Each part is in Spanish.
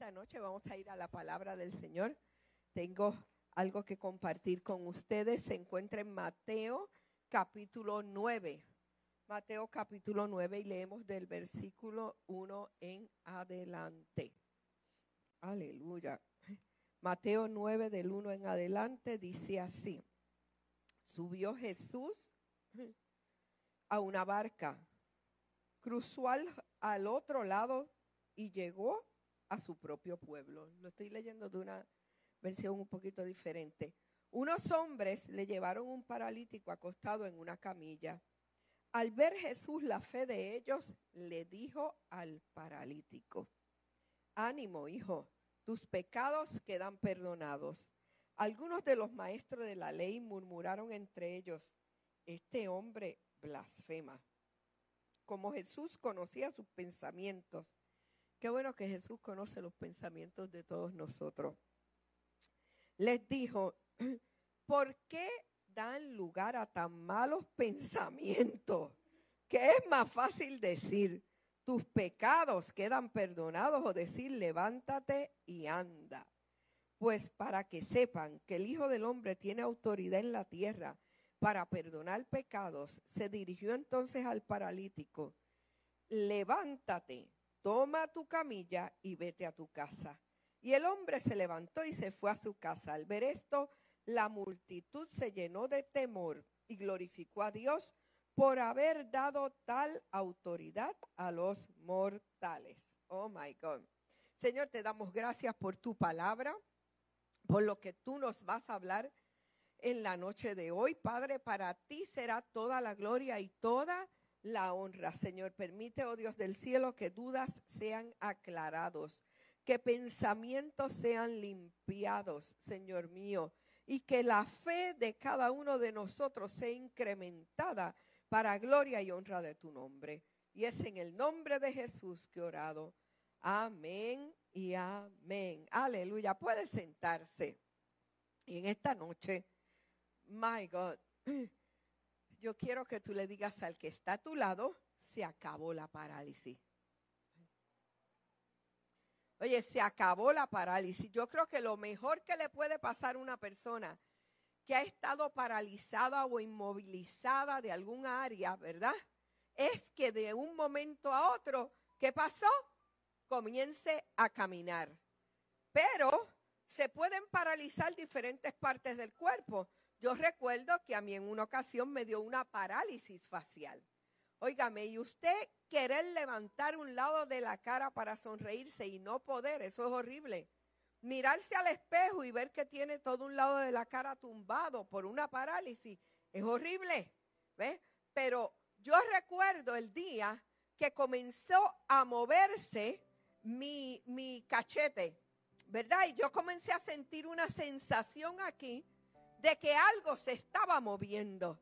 esta noche vamos a ir a la palabra del Señor. Tengo algo que compartir con ustedes. Se encuentra en Mateo capítulo 9. Mateo capítulo 9 y leemos del versículo 1 en adelante. Aleluya. Mateo 9 del 1 en adelante dice así. Subió Jesús a una barca, cruzó al, al otro lado y llegó a su propio pueblo. Lo estoy leyendo de una versión un poquito diferente. Unos hombres le llevaron un paralítico acostado en una camilla. Al ver Jesús la fe de ellos, le dijo al paralítico, ánimo, hijo, tus pecados quedan perdonados. Algunos de los maestros de la ley murmuraron entre ellos, este hombre blasfema. Como Jesús conocía sus pensamientos, Qué bueno que Jesús conoce los pensamientos de todos nosotros. Les dijo, ¿por qué dan lugar a tan malos pensamientos? Que es más fácil decir, tus pecados quedan perdonados o decir, levántate y anda. Pues para que sepan que el Hijo del Hombre tiene autoridad en la tierra para perdonar pecados, se dirigió entonces al paralítico, levántate toma tu camilla y vete a tu casa. Y el hombre se levantó y se fue a su casa. Al ver esto, la multitud se llenó de temor y glorificó a Dios por haber dado tal autoridad a los mortales. Oh my God. Señor, te damos gracias por tu palabra, por lo que tú nos vas a hablar en la noche de hoy. Padre, para ti será toda la gloria y toda la honra. Señor, permite, oh Dios del cielo, que dudas sean aclarados, que pensamientos sean limpiados, Señor mío, y que la fe de cada uno de nosotros sea incrementada para gloria y honra de tu nombre. Y es en el nombre de Jesús que he orado. Amén y amén. Aleluya. Puede sentarse. Y en esta noche, my God, yo quiero que tú le digas al que está a tu lado, se acabó la parálisis. Oye, se acabó la parálisis. Yo creo que lo mejor que le puede pasar a una persona que ha estado paralizada o inmovilizada de algún área, ¿verdad? Es que de un momento a otro, ¿qué pasó? Comience a caminar. Pero se pueden paralizar diferentes partes del cuerpo. Yo recuerdo que a mí en una ocasión me dio una parálisis facial. Óigame, y usted querer levantar un lado de la cara para sonreírse y no poder, eso es horrible. Mirarse al espejo y ver que tiene todo un lado de la cara tumbado por una parálisis, es horrible. ¿Ves? Pero yo recuerdo el día que comenzó a moverse mi, mi cachete, ¿verdad? Y yo comencé a sentir una sensación aquí de que algo se estaba moviendo.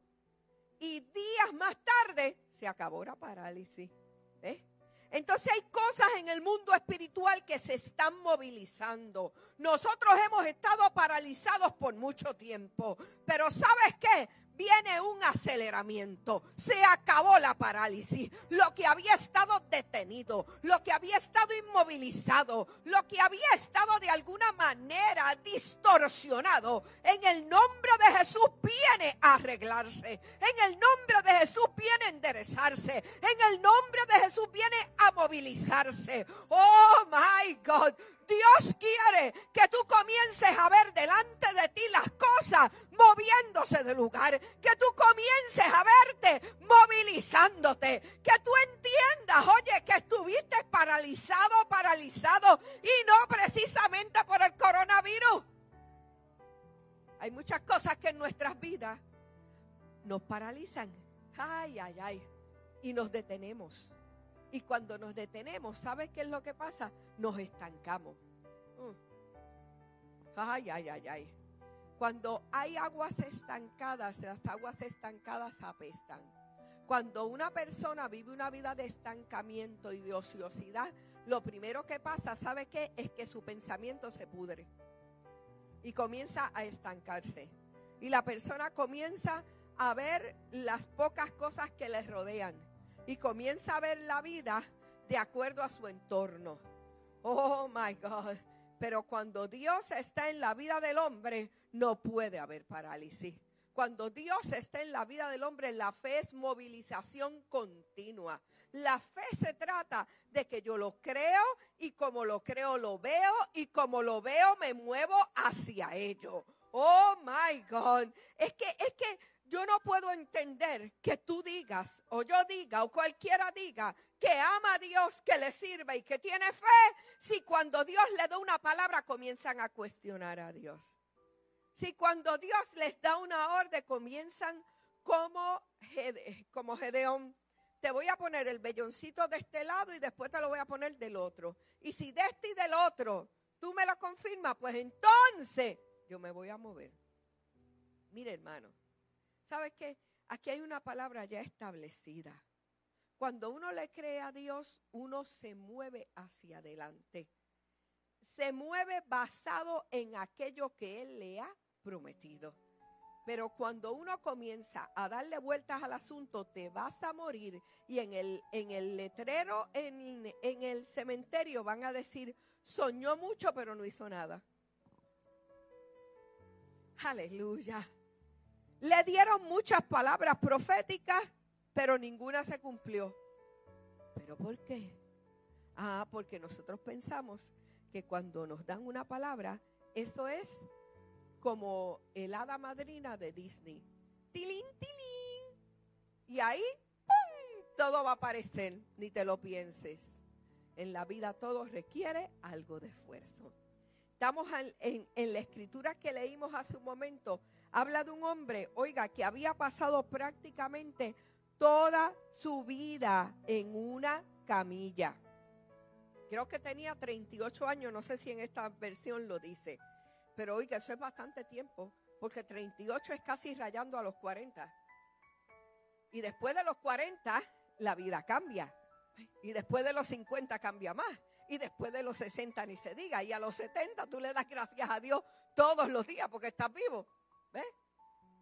Y días más tarde se acabó la parálisis. Entonces hay cosas en el mundo espiritual que se están movilizando. Nosotros hemos estado paralizados por mucho tiempo, pero ¿sabes qué? Viene un aceleramiento. Se acabó la parálisis. Lo que había estado detenido, lo que había estado inmovilizado, lo que había estado de alguna manera distorsionado, en el nombre de Jesús viene a arreglarse. En el nombre de Jesús viene a enderezarse. En el nombre de Jesús viene a movilizarse. Oh my God. Dios quiere que tú comiences a ver delante de ti las cosas moviéndose de lugar. Que tú comiences a verte movilizándote. Que tú entiendas, oye, que estuviste paralizado, paralizado y no precisamente por el coronavirus. Hay muchas cosas que en nuestras vidas nos paralizan. Ay, ay, ay. Y nos detenemos. Y cuando nos detenemos, ¿sabes qué es lo que pasa? Nos estancamos. Mm. Ay, ay, ay, ay. Cuando hay aguas estancadas, las aguas estancadas apestan. Cuando una persona vive una vida de estancamiento y de ociosidad, lo primero que pasa, ¿sabe qué? Es que su pensamiento se pudre y comienza a estancarse. Y la persona comienza a ver las pocas cosas que le rodean y comienza a ver la vida de acuerdo a su entorno. Oh my God. Pero cuando Dios está en la vida del hombre, no puede haber parálisis. Cuando Dios está en la vida del hombre, la fe es movilización continua. La fe se trata de que yo lo creo y como lo creo lo veo y como lo veo me muevo hacia ello. Oh my God. Es que, es que yo no puedo entender que tú digas, o yo diga, o cualquiera diga, que ama a Dios, que le sirve y que tiene fe, si cuando Dios le da una palabra comienzan a cuestionar a Dios. Si cuando Dios les da una orden comienzan como, Gedeón. Te voy a poner el velloncito de este lado y después te lo voy a poner del otro. Y si de este y del otro tú me lo confirmas, pues entonces yo me voy a mover. Mire, hermano, ¿sabes qué? Aquí hay una palabra ya establecida. Cuando uno le cree a Dios, uno se mueve hacia adelante. Se mueve basado en aquello que Él le ha prometido. Pero cuando uno comienza a darle vueltas al asunto, te vas a morir. Y en el, en el letrero, en, en el cementerio, van a decir, soñó mucho, pero no hizo nada. Aleluya. Le dieron muchas palabras proféticas, pero ninguna se cumplió. ¿Pero por qué? Ah, porque nosotros pensamos que cuando nos dan una palabra, eso es como el hada madrina de Disney. Tilín, tilín. Y ahí, ¡pum! Todo va a aparecer, ni te lo pienses. En la vida todo requiere algo de esfuerzo. Estamos en, en, la escritura que leímos hace un momento. Habla de un hombre, oiga, que había pasado prácticamente toda su vida en una camilla. Creo que tenía 38 años, no sé si en esta versión lo dice. Pero oiga, eso es bastante tiempo, porque 38 es casi rayando a los 40. Y después de los 40, la vida cambia. Y después de los 50 cambia más. Y después de los 60 ni se diga. Y a los 70 tú le das gracias a Dios todos los días porque estás vivo. ¿Ves?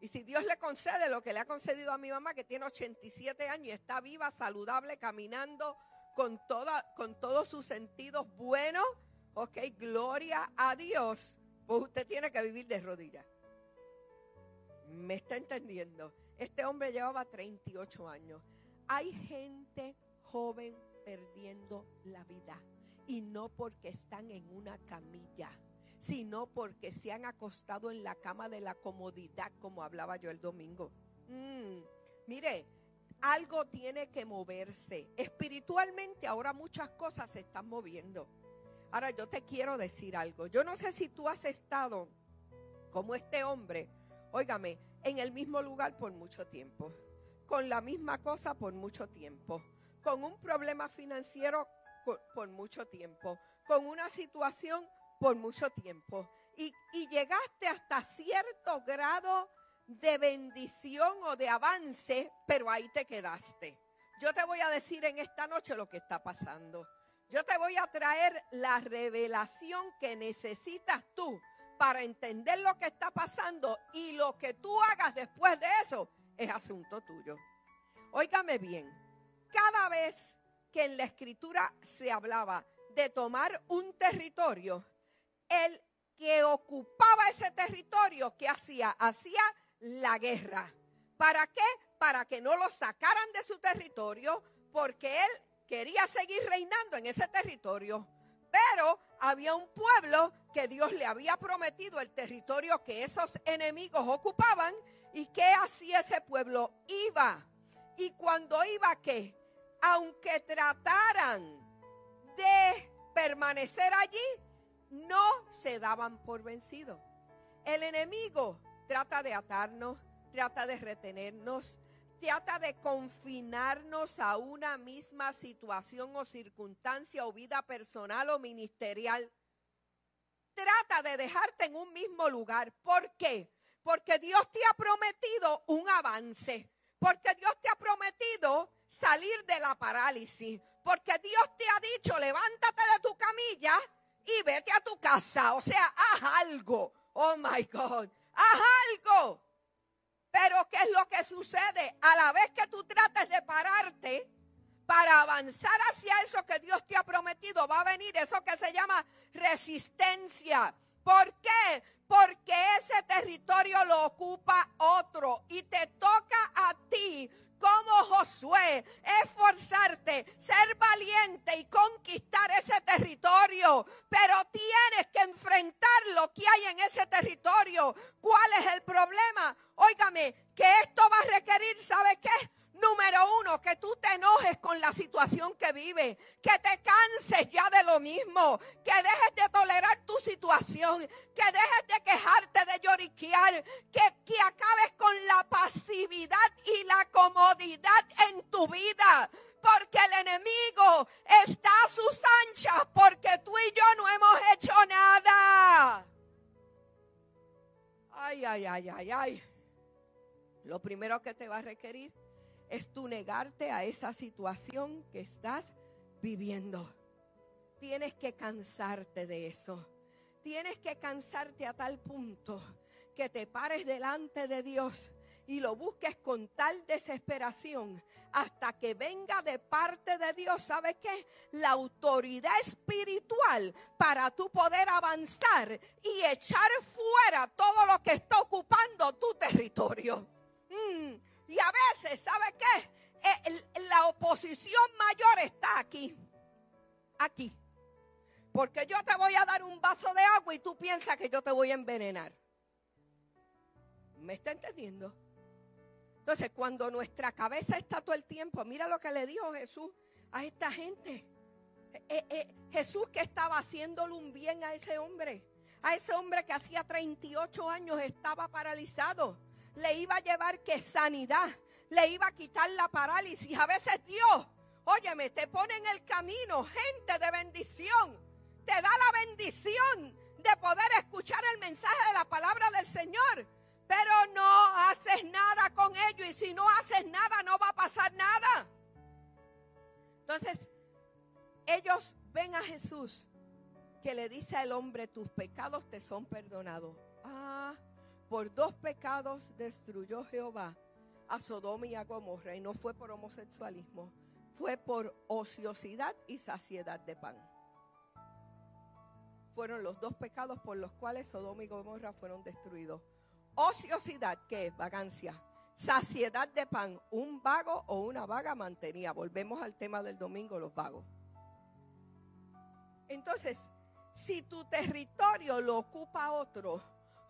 Y si Dios le concede lo que le ha concedido a mi mamá, que tiene 87 años y está viva, saludable, caminando con, con todos sus sentidos buenos, ok, gloria a Dios, pues usted tiene que vivir de rodillas. ¿Me está entendiendo? Este hombre llevaba 38 años. Hay gente joven perdiendo la vida y no porque están en una camilla, sino porque se han acostado en la cama de la comodidad, como hablaba yo el domingo. Mm, mire, algo tiene que moverse. Espiritualmente ahora muchas cosas se están moviendo. Ahora yo te quiero decir algo. Yo no sé si tú has estado como este hombre, óigame, en el mismo lugar por mucho tiempo, con la misma cosa por mucho tiempo, con un problema financiero por, mucho tiempo, con una situación por mucho tiempo. Y, llegaste hasta cierto grado de bendición o de avance, pero ahí te quedaste. Yo te voy a decir en esta noche lo que está pasando. Yo te voy a traer la revelación que necesitas tú para entender lo que está pasando y lo que tú hagas después de eso es asunto tuyo. Óigame bien, cada vez que en la escritura se hablaba de tomar un territorio, el que ocupaba ese territorio, ¿qué hacía? Hacía la guerra. ¿Para qué? Para que no lo sacaran de su territorio, porque él quería seguir reinando en ese territorio. Pero había un pueblo que Dios le había prometido el territorio que esos enemigos ocupaban. ¿Y qué hacía ese pueblo? Iba. Y cuando iba, ¿qué? aunque trataran de permanecer allí, no se daban por vencidos. El enemigo trata de atarnos, trata de retenernos, trata de confinarnos a una misma situación o circunstancia o vida personal o ministerial. Trata de dejarte en un mismo lugar. ¿Por qué? Porque Dios te ha prometido un avance. Porque Dios te ha prometido salir de la parálisis. Porque Dios te ha dicho, levántate de tu camilla y vete a tu casa. O sea, haz algo. Oh my God. Haz algo. Pero ¿qué es lo que sucede? A la vez que tú trates de pararte, para avanzar hacia eso que Dios te ha prometido, va a venir eso que se llama resistencia. ¿Por qué? Porque ese territorio lo ocupa otro y te toca a ti como Josué, esforzarte, ser valiente y conquistar ese territorio. Pero tienes que enfrentar lo que hay en ese territorio. ¿Cuál es el problema? Óigame, que esto va a requerir, ¿sabe qué? Número uno, que tú te enojes con la situación que vives, que te canses ya de lo mismo, que dejes de tolerar tu situación, que dejes de quejarte, de lloriquear, que, que acabes con la pasividad y la comodidad en tu vida. Porque el enemigo está a sus anchas, porque tú y yo no hemos hecho nada. Ay, ay, ay, ay, ay. Lo primero que te va a requerir es tu negarte a esa situación que estás viviendo. Tienes que cansarte de eso. Tienes que cansarte a tal punto que te pares delante de Dios y lo busques con tal desesperación hasta que venga de parte de Dios, ¿sabe qué? La autoridad espiritual para tú poder avanzar y echar fuera todo lo que está ocupando tu territorio. Mm. Y a veces, ¿sabe qué? Eh, la oposición mayor está aquí. Aquí. Porque yo te voy a dar un vaso de agua y tú piensas que yo te voy a envenenar. ¿Me está entendiendo? Entonces, cuando nuestra cabeza está todo el tiempo, mira lo que le dijo Jesús a esta gente. Eh, eh, Jesús que estaba haciéndole un bien a ese hombre. A ese hombre que hacía 38 años estaba paralizado le iba a llevar que sanidad, le iba a quitar la parálisis. A veces Dios, óyeme, te pone en el camino gente de bendición, te da la bendición de poder escuchar el mensaje de la palabra del Señor. Pero no haces nada con ello y si no haces nada no va a pasar nada. Entonces, ellos ven a Jesús que le dice al hombre, tus pecados te son perdonados. Ah, por dos pecados destruyó Jehová a Sodoma y a Gomorra y no fue por homosexualismo, fue por ociosidad y saciedad de pan. Fueron los dos pecados por los cuales Sodoma y Gomorra fueron destruidos. Ociosidad, ¿qué es? Vagancia. Saciedad de pan, un vago o una vaga mantenía. Volvemos al tema del domingo, los vagos. Entonces, si tu territorio lo ocupa otro,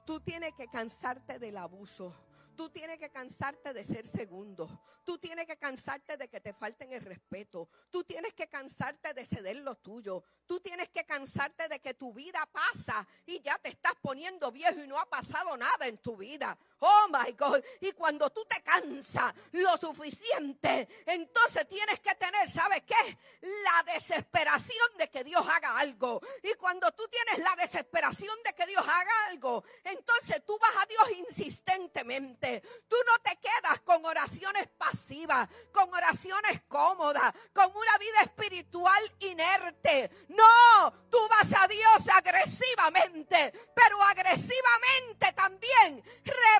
Tú tienes que cansarte del abuso. Tú tienes que cansarte de ser segundo. Tú tienes que cansarte de que te falten el respeto. Tú tienes que cansarte de ceder lo tuyo. Tú tienes que cansarte de que tu vida pasa y ya te estás poniendo viejo y no ha pasado nada en tu vida. Oh my God. Y cuando tú te cansas lo suficiente, entonces tienes que tener, ¿sabes qué? La desesperación de que Dios haga algo. Y cuando tú tienes la desesperación de que Dios haga algo, entonces tú vas a Dios insistentemente. Tú no te quedas con oraciones pasivas, con oraciones cómodas, con una vida espiritual inerte. No, tú vas a Dios agresivamente, pero agresivamente también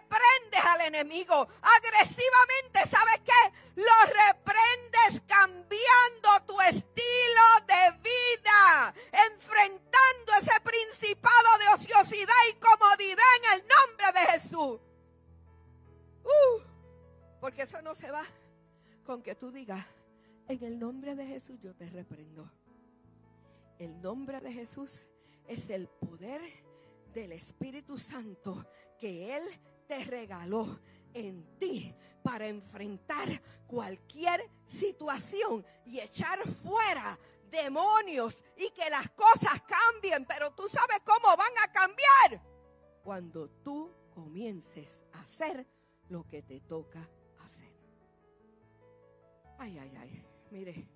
reprendes al enemigo. Agresivamente, ¿sabes qué? Lo reprendes cambiando tu estilo de vida, enfrentando ese principado de ociosidad y comodidad en el nombre de Jesús. Uh, porque eso no se va con que tú digas, en el nombre de Jesús yo te reprendo. El nombre de Jesús es el poder del Espíritu Santo que Él te regaló en ti para enfrentar cualquier situación y echar fuera demonios y que las cosas cambien. Pero tú sabes cómo van a cambiar cuando tú comiences a hacer lo que te toca hacer. Ay, ay, ay. Mire,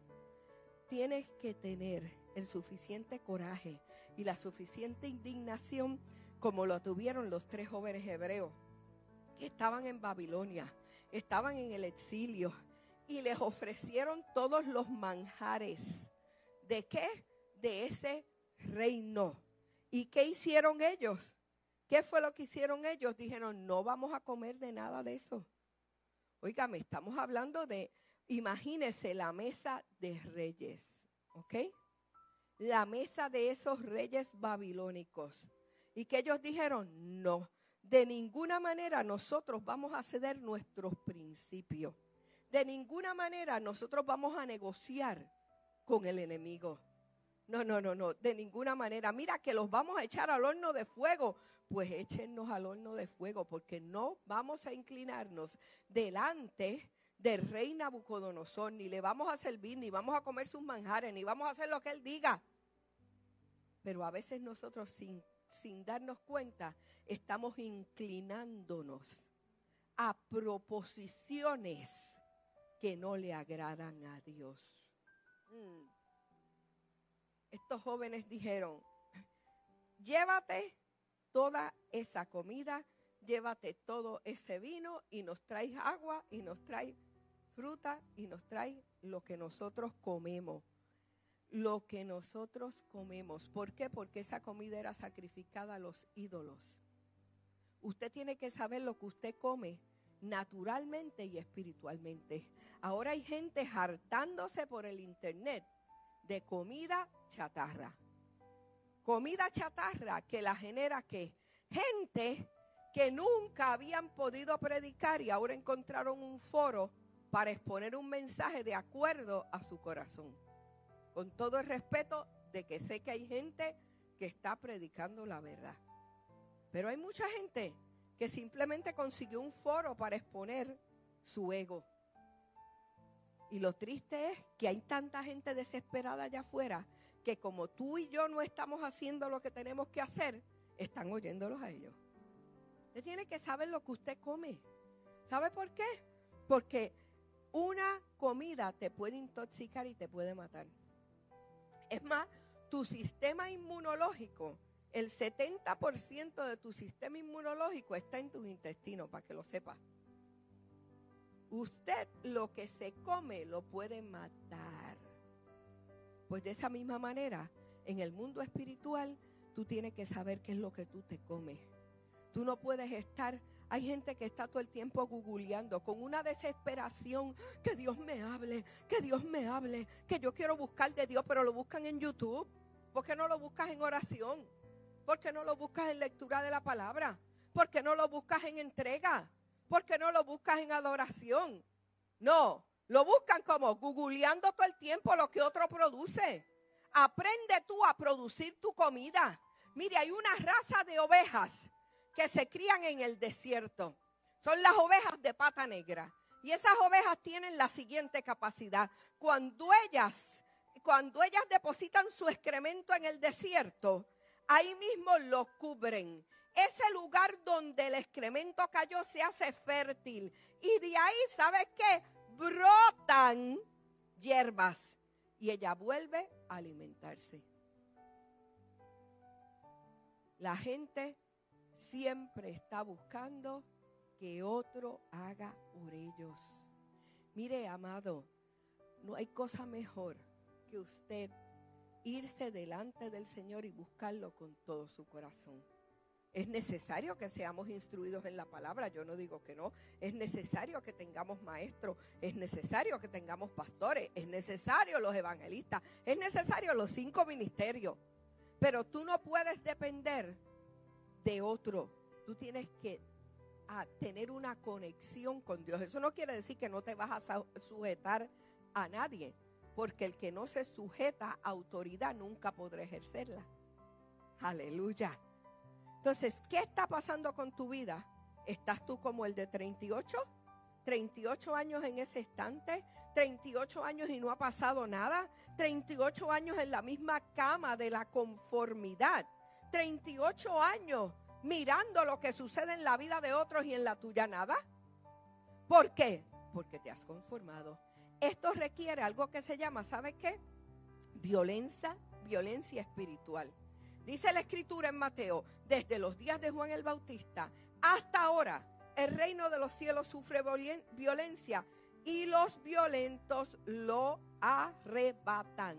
tienes que tener el suficiente coraje y la suficiente indignación como lo tuvieron los tres jóvenes hebreos estaban en Babilonia, estaban en el exilio y les ofrecieron todos los manjares. ¿De qué? De ese reino. ¿Y qué hicieron ellos? ¿Qué fue lo que hicieron ellos? Dijeron, no vamos a comer de nada de eso. Óigame, estamos hablando de Imagínese la mesa de reyes, ¿ok? La mesa de esos reyes babilónicos. Y que ellos dijeron, no, de ninguna manera nosotros vamos a ceder nuestros principios. De ninguna manera nosotros vamos a negociar con el enemigo. No, no, no, no, de ninguna manera. Mira que los vamos a echar al horno de fuego. Pues échennos al horno de fuego porque no vamos a inclinarnos delante del rey Nabucodonosor, ni le vamos a servir, ni vamos a comer sus manjares, ni vamos a hacer lo que él diga. Pero a veces nosotros sin, sin darnos cuenta estamos inclinándonos a proposiciones que no le agradan a Dios. Mm. Estos jóvenes dijeron, llévate toda esa comida, llévate todo ese vino y nos traes agua y nos traes fruta y nos trae lo que nosotros comemos. Lo que nosotros comemos. ¿Por qué? Porque esa comida era sacrificada a los ídolos. Usted tiene que saber lo que usted come naturalmente y espiritualmente. Ahora hay gente hartándose por el internet de comida chatarra. Comida chatarra que la genera que gente que nunca habían podido predicar y ahora encontraron un foro para exponer un mensaje de acuerdo a su corazón. Con todo el respeto de que sé que hay gente que está predicando la verdad. Pero hay mucha gente que simplemente consiguió un foro para exponer su ego. Y lo triste es que hay tanta gente desesperada allá afuera que como tú y yo no estamos haciendo lo que tenemos que hacer, están oyéndolos a ellos. Usted tiene que saber lo que usted come. ¿Sabe por qué? Porque una comida te puede intoxicar y te puede matar. Es más, tu sistema inmunológico, el 70% de tu sistema inmunológico está en tus intestinos, para que lo sepas. Usted lo que se come lo puede matar. Pues de esa misma manera, en el mundo espiritual, tú tienes que saber qué es lo que tú te comes. Tú no puedes estar hay gente que está todo el tiempo googleando con una desesperación. Que Dios me hable, que Dios me hable, que yo quiero buscar de Dios, pero lo buscan en YouTube. ¿Por qué no lo buscas en oración? ¿Por qué no lo buscas en lectura de la palabra? ¿Por qué no lo buscas en entrega? ¿Por qué no lo buscas en adoración? No, lo buscan como googleando todo el tiempo lo que otro produce. Aprende tú a producir tu comida. Mire, hay una raza de ovejas que se crían en el desierto. Son las ovejas de pata negra. Y esas ovejas tienen la siguiente capacidad. Cuando ellas, cuando ellas depositan su excremento en el desierto, ahí mismo lo cubren. Ese lugar donde el excremento cayó se hace fértil. Y de ahí, ¿sabes qué? Brotan hierbas. Y ella vuelve a alimentarse. La gente siempre está buscando que otro haga por ellos. Mire, amado, no hay cosa mejor que usted irse delante del Señor y buscarlo con todo su corazón. Es necesario que seamos instruidos en la palabra, yo no digo que no. Es necesario que tengamos maestros, es necesario que tengamos pastores, es necesario los evangelistas, es necesario los cinco ministerios. Pero tú no puedes depender de otro. Tú tienes que ah, tener una conexión con Dios. Eso no quiere decir que no te vas a sujetar a nadie, porque el que no se sujeta a autoridad nunca podrá ejercerla. Aleluya. Entonces, ¿qué está pasando con tu vida? ¿Estás tú como el de 38? 38 años en ese estante, 38 años y no ha pasado nada, 38 años en la misma cama de la conformidad. 38 años mirando lo que sucede en la vida de otros y en la tuya nada. ¿Por qué? Porque te has conformado. Esto requiere algo que se llama, ¿sabe qué? Violencia, violencia espiritual. Dice la escritura en Mateo, desde los días de Juan el Bautista hasta ahora, el reino de los cielos sufre violencia y los violentos lo arrebatan.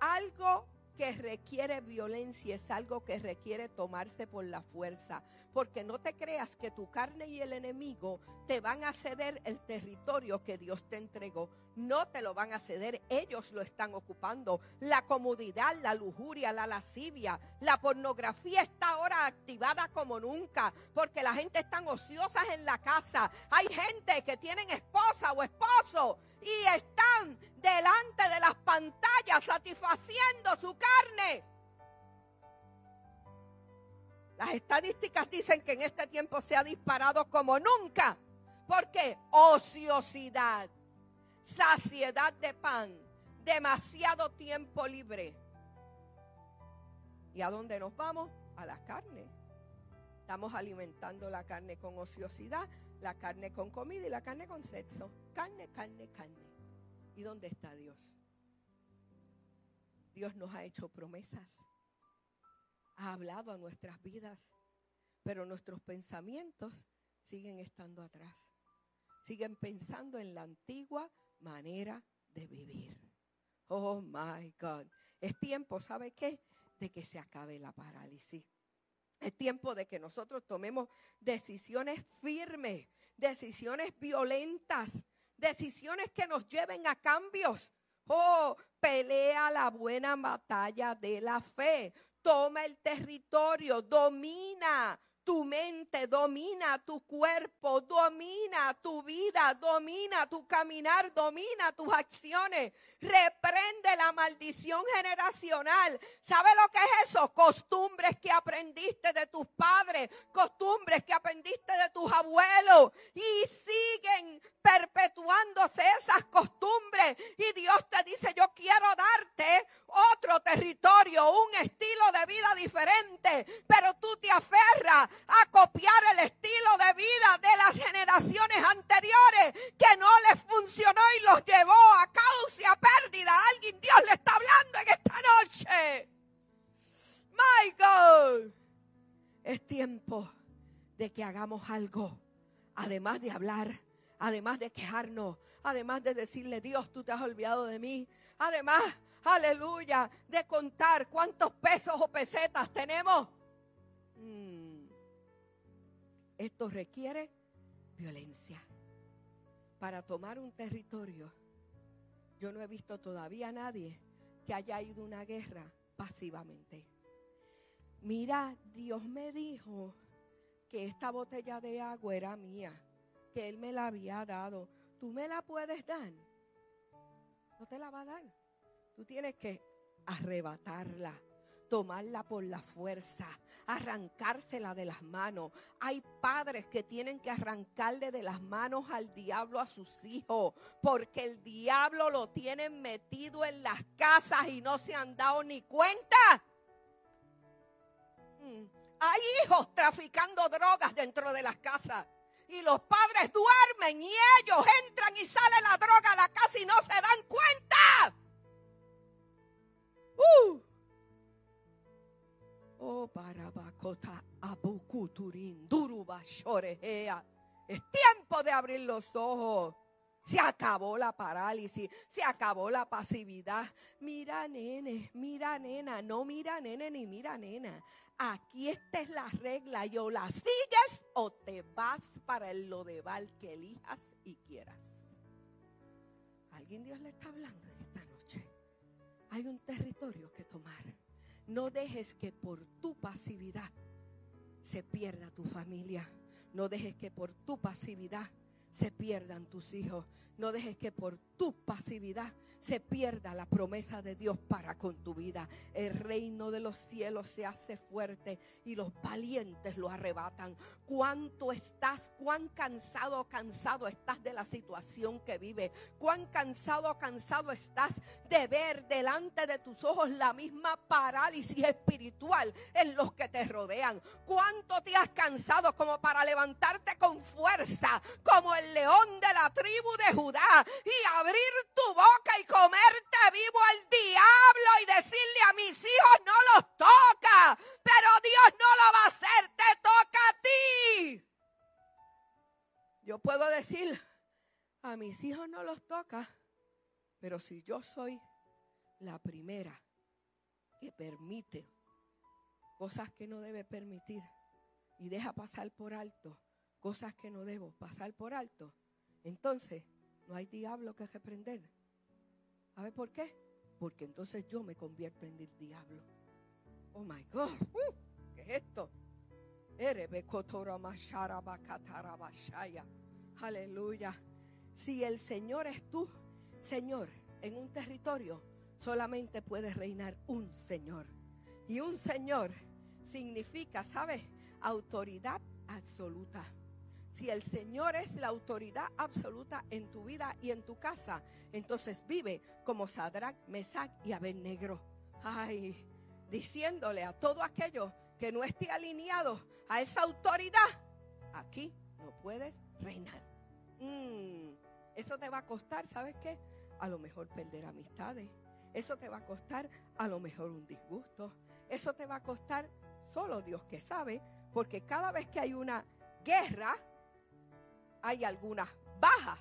Algo que requiere violencia, es algo que requiere tomarse por la fuerza. Porque no te creas que tu carne y el enemigo te van a ceder el territorio que Dios te entregó. No te lo van a ceder, ellos lo están ocupando. La comodidad, la lujuria, la lascivia, la pornografía está ahora activada como nunca. Porque la gente está ociosa en la casa. Hay gente que tienen esposa o esposo y están delante de las pantallas satisfaciendo su carne. Las estadísticas dicen que en este tiempo se ha disparado como nunca. porque Ociosidad, saciedad de pan, demasiado tiempo libre. ¿Y a dónde nos vamos? A la carne. Estamos alimentando la carne con ociosidad, la carne con comida y la carne con sexo. Carne, carne, carne. ¿Y dónde está Dios? Dios nos ha hecho promesas. Ha hablado a nuestras vidas. Pero nuestros pensamientos siguen estando atrás. Siguen pensando en la antigua manera de vivir. Oh my God. Es tiempo, ¿sabe qué? De que se acabe la parálisis. Es tiempo de que nosotros tomemos decisiones firmes, decisiones violentas, decisiones que nos lleven a cambios. Oh, pelea la buena batalla de la fe. Toma el territorio, domina tu mente, domina tu cuerpo, domina tu vida, domina tu caminar, domina tus acciones. Reprende la maldición generacional. ¿Sabe lo que es eso? Costumbres que aprendiste de tus padres, costumbres que aprendiste de tus abuelos y siguen perpetuándose esas costumbres. Y Dios te dice, yo quiero darte otro territorio, un estilo de vida diferente, pero tú te aferras a copiar el estilo de vida de las generaciones anteriores que no les funcionó y los llevó a causa a pérdida. Alguien Dios le está hablando en esta noche. My God. Es tiempo de que hagamos algo, además de hablar, además de quejarnos, además de decirle, Dios, tú te has olvidado de mí, además, aleluya, de contar cuántos pesos o pesetas tenemos. Mm. Esto requiere violencia. Para tomar un territorio, yo no he visto todavía a nadie que haya ido a una guerra pasivamente. Mira, Dios me dijo que esta botella de agua era mía, que Él me la había dado. ¿Tú me la puedes dar? No te la va a dar. Tú tienes que arrebatarla tomarla por la fuerza, arrancársela de las manos. Hay padres que tienen que arrancarle de las manos al diablo a sus hijos, porque el diablo lo tienen metido en las casas y no se han dado ni cuenta. Mm. Hay hijos traficando drogas dentro de las casas. Y los padres duermen y ellos entran y sale la droga a la casa y no se dan cuenta. Uh. Oh, barabacota abukuturin, duruba shorehea. Es tiempo de abrir los ojos. Se acabó la parálisis, se acabó la pasividad. Mira, nene, mira, nena, no mira, nene, ni mira, nena. Aquí esta es la regla, y o la sigues o te vas para el lodeval que elijas y quieras. ¿Alguien Dios le está hablando? Hay un territorio que tomar. No dejes que por tu pasividad se pierda tu familia. No dejes que por tu pasividad se pierdan tus hijos. No dejes que por tu pasividad se pierda la promesa de Dios para con tu vida. El reino de los cielos se hace fuerte y los valientes lo arrebatan. ¿Cuánto estás, cuán cansado cansado estás de la situación que vives? ¿Cuán cansado cansado estás de ver delante de tus ojos la misma parálisis espiritual en los que te rodean? ¿Cuánto te has cansado como para levantarte con fuerza como el león de la tribu de Judá y abrir tu boca y comerte vivo al diablo y decirle a mis hijos no los toca, pero Dios no lo va a hacer, te toca a ti. Yo puedo decir, a mis hijos no los toca, pero si yo soy la primera que permite cosas que no debe permitir y deja pasar por alto cosas que no debo pasar por alto, entonces no hay diablo que reprender. ¿Sabe por qué? Porque entonces yo me convierto en el diablo. Oh my God, uh, ¿qué es esto? Aleluya. Si el Señor es tú, Señor, en un territorio, solamente puede reinar un Señor. Y un Señor significa, ¿sabes? Autoridad absoluta. Si el Señor es la autoridad absoluta en tu vida y en tu casa, entonces vive como Sadrach, Mesach y Abednego. Ay, diciéndole a todo aquello que no esté alineado a esa autoridad, aquí no puedes reinar. Mm, eso te va a costar, ¿sabes qué? A lo mejor perder amistades. Eso te va a costar a lo mejor un disgusto. Eso te va a costar solo Dios que sabe, porque cada vez que hay una guerra, hay algunas bajas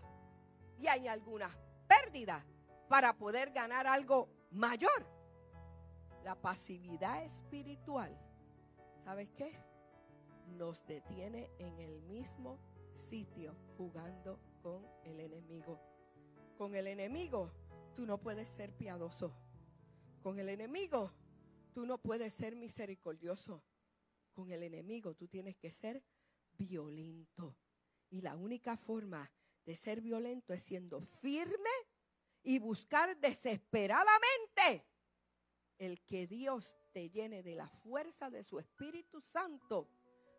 y hay algunas pérdidas para poder ganar algo mayor. La pasividad espiritual, ¿sabes qué? Nos detiene en el mismo sitio jugando con el enemigo. Con el enemigo tú no puedes ser piadoso. Con el enemigo tú no puedes ser misericordioso. Con el enemigo tú tienes que ser violento. Y la única forma de ser violento es siendo firme y buscar desesperadamente el que Dios te llene de la fuerza de su Espíritu Santo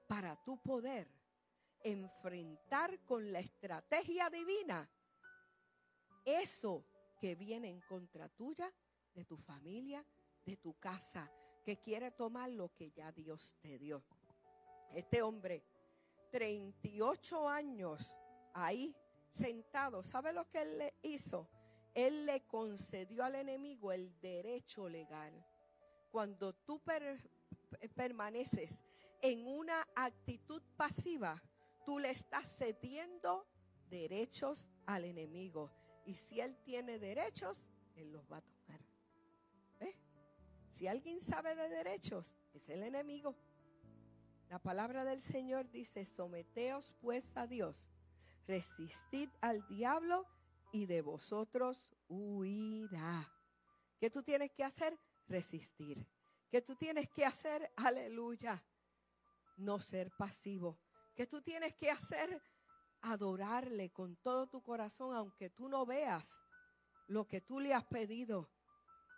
para tu poder enfrentar con la estrategia divina eso que viene en contra tuya, de tu familia, de tu casa, que quiere tomar lo que ya Dios te dio. Este hombre 38 años ahí sentado. ¿Sabe lo que él le hizo? Él le concedió al enemigo el derecho legal. Cuando tú permaneces en una actitud pasiva, tú le estás cediendo derechos al enemigo. Y si él tiene derechos, él los va a tomar. Si alguien sabe de derechos, es el enemigo. La palabra del Señor dice, someteos pues a Dios, resistid al diablo y de vosotros huirá. ¿Qué tú tienes que hacer? Resistir. ¿Qué tú tienes que hacer? Aleluya. No ser pasivo. ¿Qué tú tienes que hacer? Adorarle con todo tu corazón, aunque tú no veas lo que tú le has pedido.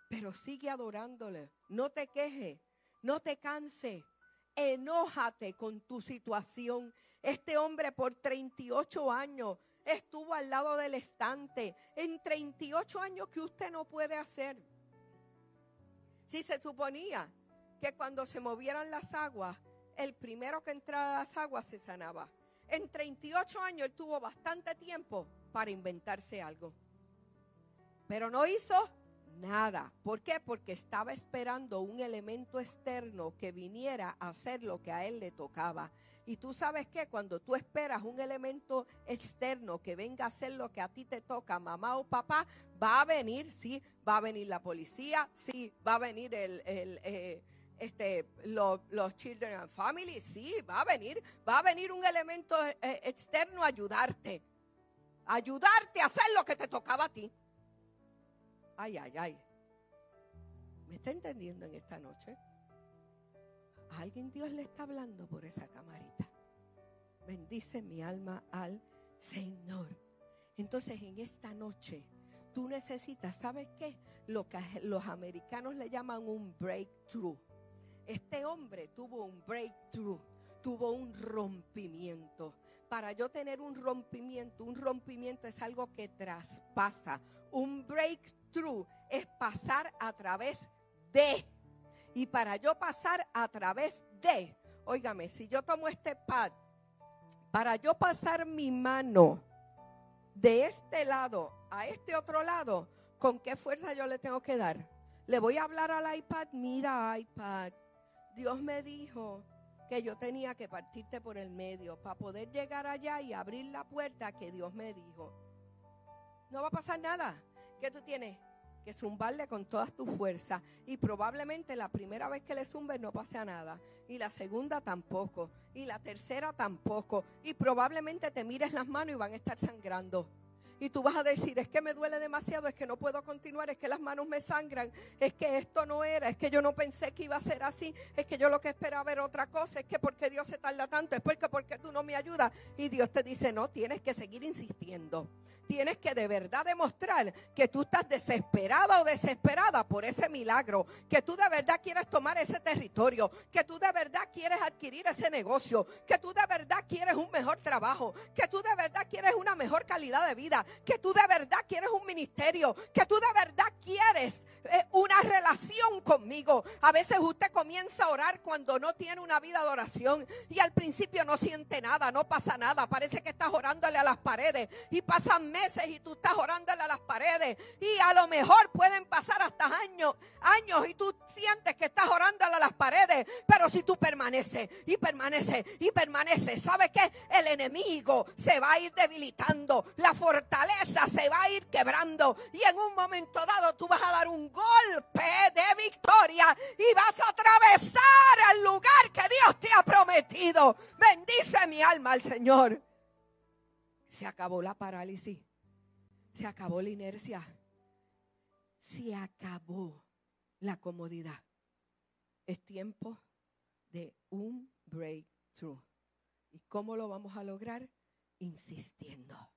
Pero sigue adorándole. No te quejes. No te canses enójate con tu situación. Este hombre por 38 años estuvo al lado del estante. En 38 años que usted no puede hacer. Si se suponía que cuando se movieran las aguas, el primero que entrara a las aguas se sanaba. En 38 años él tuvo bastante tiempo para inventarse algo. Pero no hizo nada. ¿Por qué? Porque estaba esperando un elemento externo que viniera a hacer lo que a él le tocaba. Y tú sabes que cuando tú esperas un elemento externo que venga a hacer lo que a ti te toca, mamá o papá, va a venir, sí, va a venir la policía, sí, va a venir el, eh, este, los, children and family, sí, va a venir, va a venir un elemento eh, externo a ayudarte, ayudarte a hacer lo que te tocaba a ti. Ay, ay, ay. ¿Me está entendiendo en esta noche? ¿A alguien Dios le está hablando por esa camarita. Bendice mi alma al Señor. Entonces en esta noche tú necesitas, ¿sabes qué? Lo que los americanos le llaman un breakthrough. Este hombre tuvo un breakthrough, tuvo un rompimiento. Para yo tener un rompimiento, un rompimiento es algo que traspasa. Un breakthrough Es pasar a través de. Y para yo pasar a través de, óigame, si yo tomo este pad, para yo pasar mi mano de este lado a este otro lado, ¿con qué fuerza yo le tengo que dar? Le voy a hablar al iPad, mira iPad, Dios me dijo que yo tenía que partirte por el medio para poder llegar allá y abrir la puerta que Dios me dijo. No va a pasar nada. ¿Qué tú tienes? que zumbarle con todas tus fuerzas. Y probablemente la primera vez que le zumbes no pase nada. Y la segunda tampoco. Y la tercera tampoco. Y probablemente te mires las manos y van a estar sangrando. Y tú vas a decir, es que me duele demasiado, es que no puedo continuar, es que las manos me sangran, es que esto no era, es que yo no pensé que iba a ser así, es que yo lo que esperaba era otra cosa, es que porque Dios se tarda tanto, es porque, porque tú no me ayudas. Y Dios te dice, no, tienes que seguir insistiendo. Tienes que de verdad demostrar que tú estás desesperada o desesperada por ese milagro, que tú de verdad quieres tomar ese territorio, que tú de verdad quieres adquirir ese negocio, que tú de verdad quieres un mejor trabajo, que tú de verdad quieres una mejor calidad de vida, que tú de verdad quieres un ministerio, que tú de verdad quieres eh, una relación conmigo. A veces usted comienza a orar cuando no tiene una vida de oración y al principio no siente nada, no pasa nada, parece que estás orándole a las paredes y pasan meses y tú estás orándole a las paredes y a lo mejor pueden pasar hasta años, años y tú sientes que estás orándole a las paredes, pero si tú permaneces y permaneces y permaneces, ¿sabe qué? El enemigo se va a ir debilitando, la fortaleza se va a ir quebrando y en un momento dado tú vas a dar un golpe de victoria y vas a atravesar el lugar que Dios te ha prometido. Bendice mi alma al Señor. Se acabó la parálisis. Se acabó la inercia. Se acabó la comodidad. Es tiempo de un breakthrough. ¿Y cómo lo vamos a lograr? Insistiendo.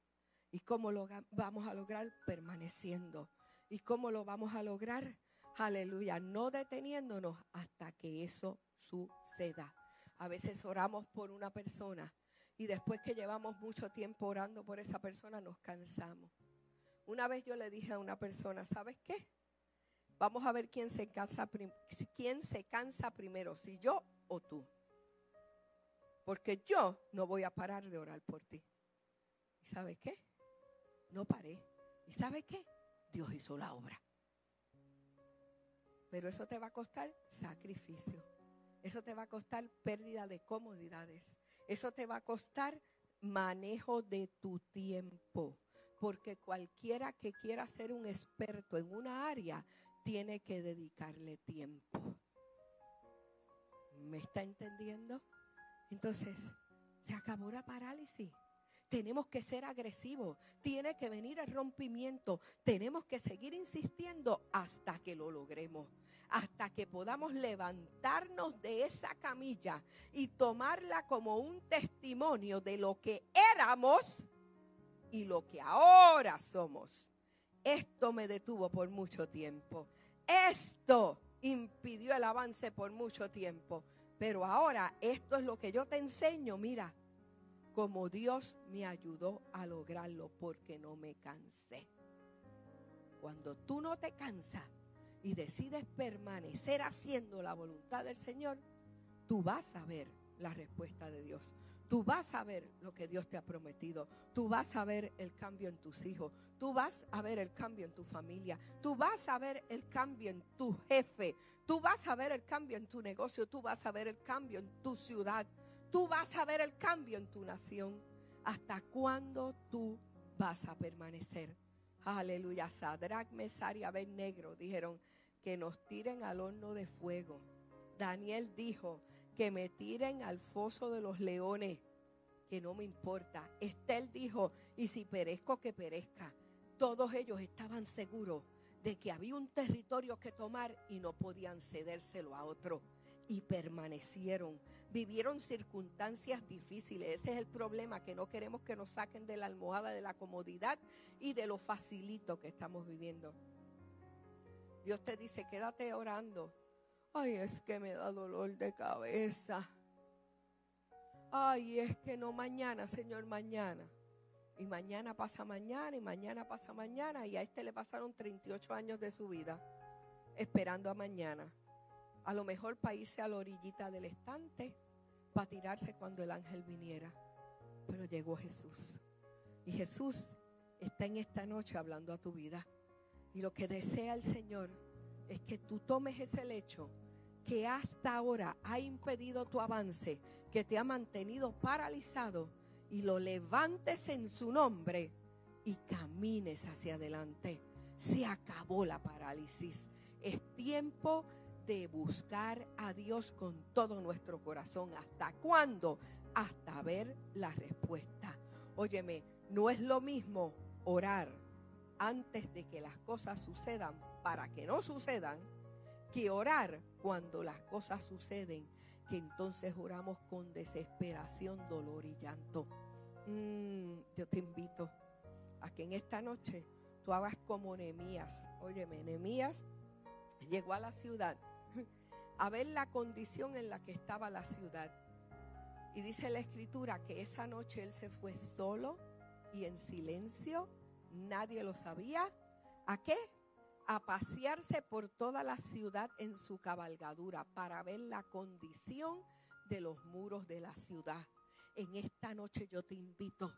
¿Y cómo lo vamos a lograr? Permaneciendo. ¿Y cómo lo vamos a lograr? Aleluya, no deteniéndonos hasta que eso suceda. A veces oramos por una persona y después que llevamos mucho tiempo orando por esa persona nos cansamos. Una vez yo le dije a una persona, ¿sabes qué? Vamos a ver quién se cansa, quién se cansa primero, si yo o tú. Porque yo no voy a parar de orar por ti. ¿Y sabes qué? No paré. ¿Y sabes qué? Dios hizo la obra. Pero eso te va a costar sacrificio. Eso te va a costar pérdida de comodidades. Eso te va a costar manejo de tu tiempo. Porque cualquiera que quiera ser un experto en una área tiene que dedicarle tiempo. ¿Me está entendiendo? Entonces, se acabó la parálisis. Tenemos que ser agresivos. Tiene que venir el rompimiento. Tenemos que seguir insistiendo hasta que lo logremos. Hasta que podamos levantarnos de esa camilla y tomarla como un testimonio de lo que éramos y lo que ahora somos. Esto me detuvo por mucho tiempo. Esto impidió el avance por mucho tiempo. Pero ahora esto es lo que yo te enseño. Mira, como Dios me ayudó a lograrlo porque no me cansé. Cuando tú no te cansas y decides permanecer haciendo la voluntad del Señor, tú vas a ver la respuesta de Dios. Tú vas a ver lo que Dios te ha prometido. Tú vas a ver el cambio en tus hijos. Tú vas a ver el cambio en tu familia. Tú vas a ver el cambio en tu jefe. Tú vas a ver el cambio en tu negocio. Tú vas a ver el cambio en tu ciudad tú vas a ver el cambio en tu nación. ¿Hasta cuándo tú vas a permanecer? Aleluya. Sadrach, Mesar y Negro dijeron que nos tiren al horno de fuego. Daniel dijo que me tiren al foso de los leones, que no me importa. Estel dijo, y si perezco, que perezca. Todos ellos estaban seguros de que había un territorio que tomar y no podían cedérselo a otro y permanecieron. Vivieron circunstancias difíciles. Ese es el problema, que no queremos que nos saquen de la almohada de la comodidad y de lo facilito que estamos viviendo. Dios te dice, quédate orando. Ay, es que me da dolor de cabeza. Ay, es que no mañana, Señor, mañana. Y mañana pasa mañana y mañana pasa mañana. Y a este le pasaron 38 años de su vida esperando a mañana a lo mejor para irse a la orillita del estante, para tirarse cuando el ángel viniera. Pero llegó Jesús. Y Jesús está en esta noche hablando a tu vida. Y lo que desea el Señor es que tú tomes ese lecho que hasta ahora ha impedido tu avance, que te ha mantenido paralizado, y lo levantes en su nombre y camines hacia adelante. Se acabó la parálisis. Es tiempo de buscar a Dios con todo nuestro corazón. ¿Hasta cuándo? Hasta ver la respuesta. Óyeme, no es lo mismo orar antes de que las cosas sucedan para que no sucedan que orar cuando las cosas suceden, que entonces oramos con desesperación, dolor y llanto. Mm, yo te invito a que en esta noche tú hagas como Nemías. Óyeme, Nemías llegó a la ciudad a ver la condición en la que estaba la ciudad. Y dice la escritura que esa noche él se fue solo y en silencio, nadie lo sabía. ¿A qué? A pasearse por toda la ciudad en su cabalgadura para ver la condición de los muros de la ciudad. En esta noche yo te invito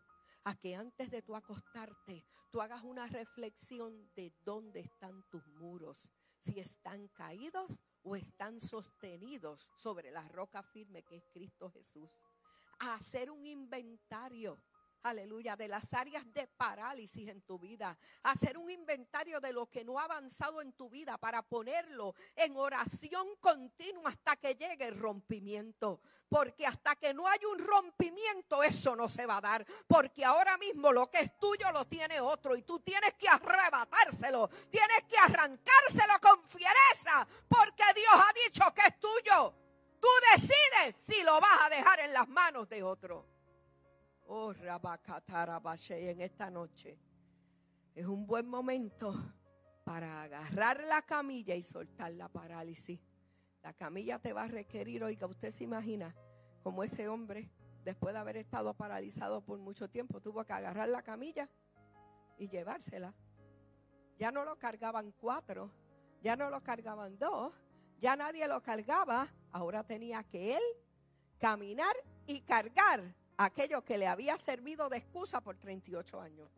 a que antes de tu acostarte, tú hagas una reflexión de dónde están tus muros, si están caídos o están sostenidos sobre la roca firme que es Cristo Jesús. Hacer un inventario aleluya, de las áreas de parálisis en tu vida. Hacer un inventario de lo que no ha avanzado en tu vida para ponerlo en oración continua hasta que llegue el rompimiento. Porque hasta que no hay un rompimiento, eso no se va a dar. Porque ahora mismo lo que es tuyo lo tiene otro y tú tienes que arrebatárselo. Tienes que arrancárselo con fiereza. Porque Dios ha dicho que es tuyo. Tú decides si lo vas a dejar en las manos de otro. Oh, en esta noche es un buen momento para agarrar la camilla y soltar la parálisis. La camilla te va a requerir, oiga, usted se imagina como ese hombre, después de haber estado paralizado por mucho tiempo, tuvo que agarrar la camilla y llevársela. Ya no lo cargaban cuatro, ya no lo cargaban dos, ya nadie lo cargaba, ahora tenía que él caminar y cargar aquello que le había servido de excusa por 38 años.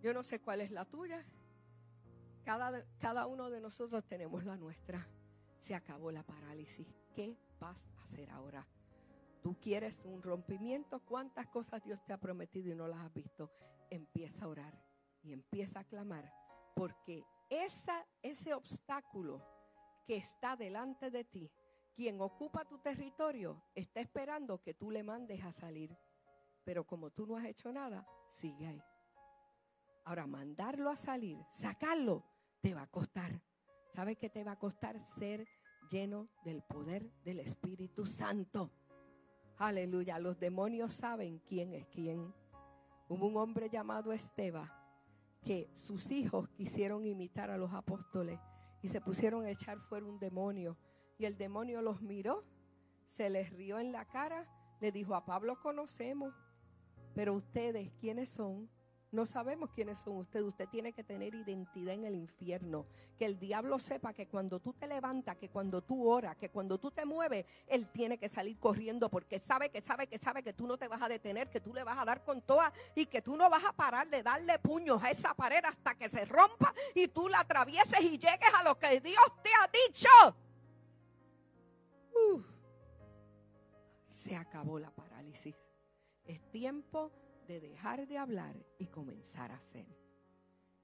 Yo no sé cuál es la tuya. Cada, cada uno de nosotros tenemos la nuestra. Se acabó la parálisis. ¿Qué vas a hacer ahora? Tú quieres un rompimiento. ¿Cuántas cosas Dios te ha prometido y no las has visto? Empieza a orar y empieza a clamar. Porque esa, ese obstáculo que está delante de ti quien ocupa tu territorio está esperando que tú le mandes a salir. Pero como tú no has hecho nada, sigue ahí. Ahora, mandarlo a salir, sacarlo, te va a costar. ¿Sabes qué te va a costar? Ser lleno del poder del Espíritu Santo. Aleluya. Los demonios saben quién es quién. Hubo un hombre llamado Esteban que sus hijos quisieron imitar a los apóstoles y se pusieron a echar fuera un demonio y el demonio los miró, se les rió en la cara, le dijo, a Pablo conocemos, pero ustedes, ¿quiénes son? No sabemos quiénes son ustedes. Usted tiene que tener identidad en el infierno. Que el diablo sepa que cuando tú te levantas, que cuando tú oras, que cuando tú te mueves, él tiene que salir corriendo porque sabe que sabe que sabe que tú no te vas a detener, que tú le vas a dar con toda y que tú no vas a parar de darle puños a esa pared hasta que se rompa y tú la atravieses y llegues a lo que Dios te ha dicho. Se acabó la parálisis. Es tiempo de dejar de hablar y comenzar a hacer.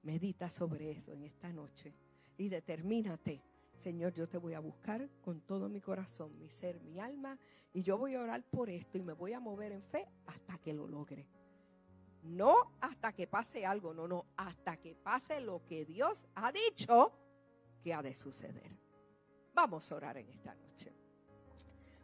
Medita sobre eso en esta noche y determínate. Señor, yo te voy a buscar con todo mi corazón, mi ser, mi alma, y yo voy a orar por esto y me voy a mover en fe hasta que lo logre. No hasta que pase algo, no, no, hasta que pase lo que Dios ha dicho que ha de suceder. Vamos a orar en esta noche.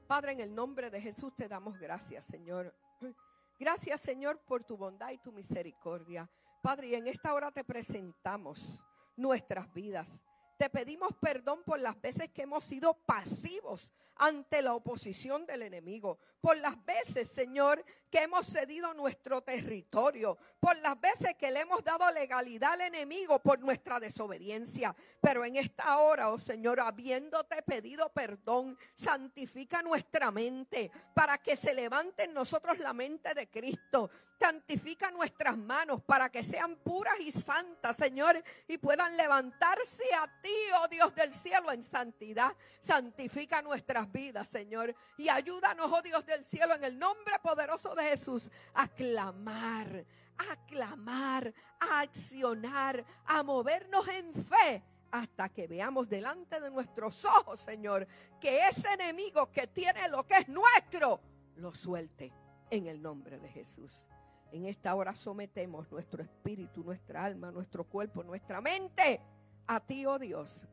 Padre, en el nombre de Jesús te damos gracias, Señor. Gracias, Señor, por tu bondad y tu misericordia. Padre, y en esta hora te presentamos nuestras vidas. Te pedimos perdón por las veces que hemos sido pasivos ante la oposición del enemigo. Por las veces, Señor, que hemos cedido nuestro territorio. Por las veces que le hemos dado legalidad al enemigo por nuestra desobediencia. Pero en esta hora, oh Señor, habiéndote pedido perdón, santifica nuestra mente para que se levante en nosotros la mente de Cristo. Santifica nuestras manos para que sean puras y santas, Señor, y puedan levantarse a ti, oh Dios del cielo, en santidad. Santifica nuestras vidas, Señor. Y ayúdanos, oh Dios del cielo, en el nombre poderoso de Jesús, a clamar, a clamar, a accionar, a movernos en fe hasta que veamos delante de nuestros ojos, Señor, que ese enemigo que tiene lo que es nuestro, lo suelte en el nombre de Jesús. En esta hora sometemos nuestro espíritu, nuestra alma, nuestro cuerpo, nuestra mente a ti, oh Dios.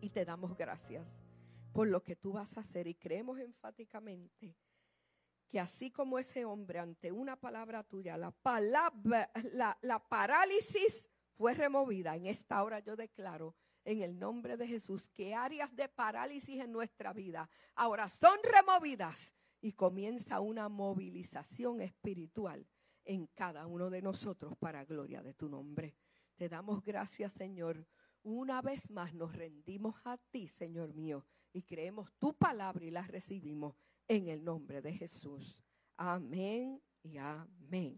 Y te damos gracias por lo que tú vas a hacer y creemos enfáticamente que así como ese hombre ante una palabra tuya, la palabra, la, parálisis fue removida. En esta hora yo declaro en el nombre de Jesús que áreas de parálisis en nuestra vida ahora son removidas y comienza una movilización espiritual en cada uno de nosotros para gloria de tu nombre. Te damos gracias, Señor. Una vez más nos rendimos a ti, Señor mío, y creemos tu palabra y la recibimos en el nombre de Jesús. Amén y amén.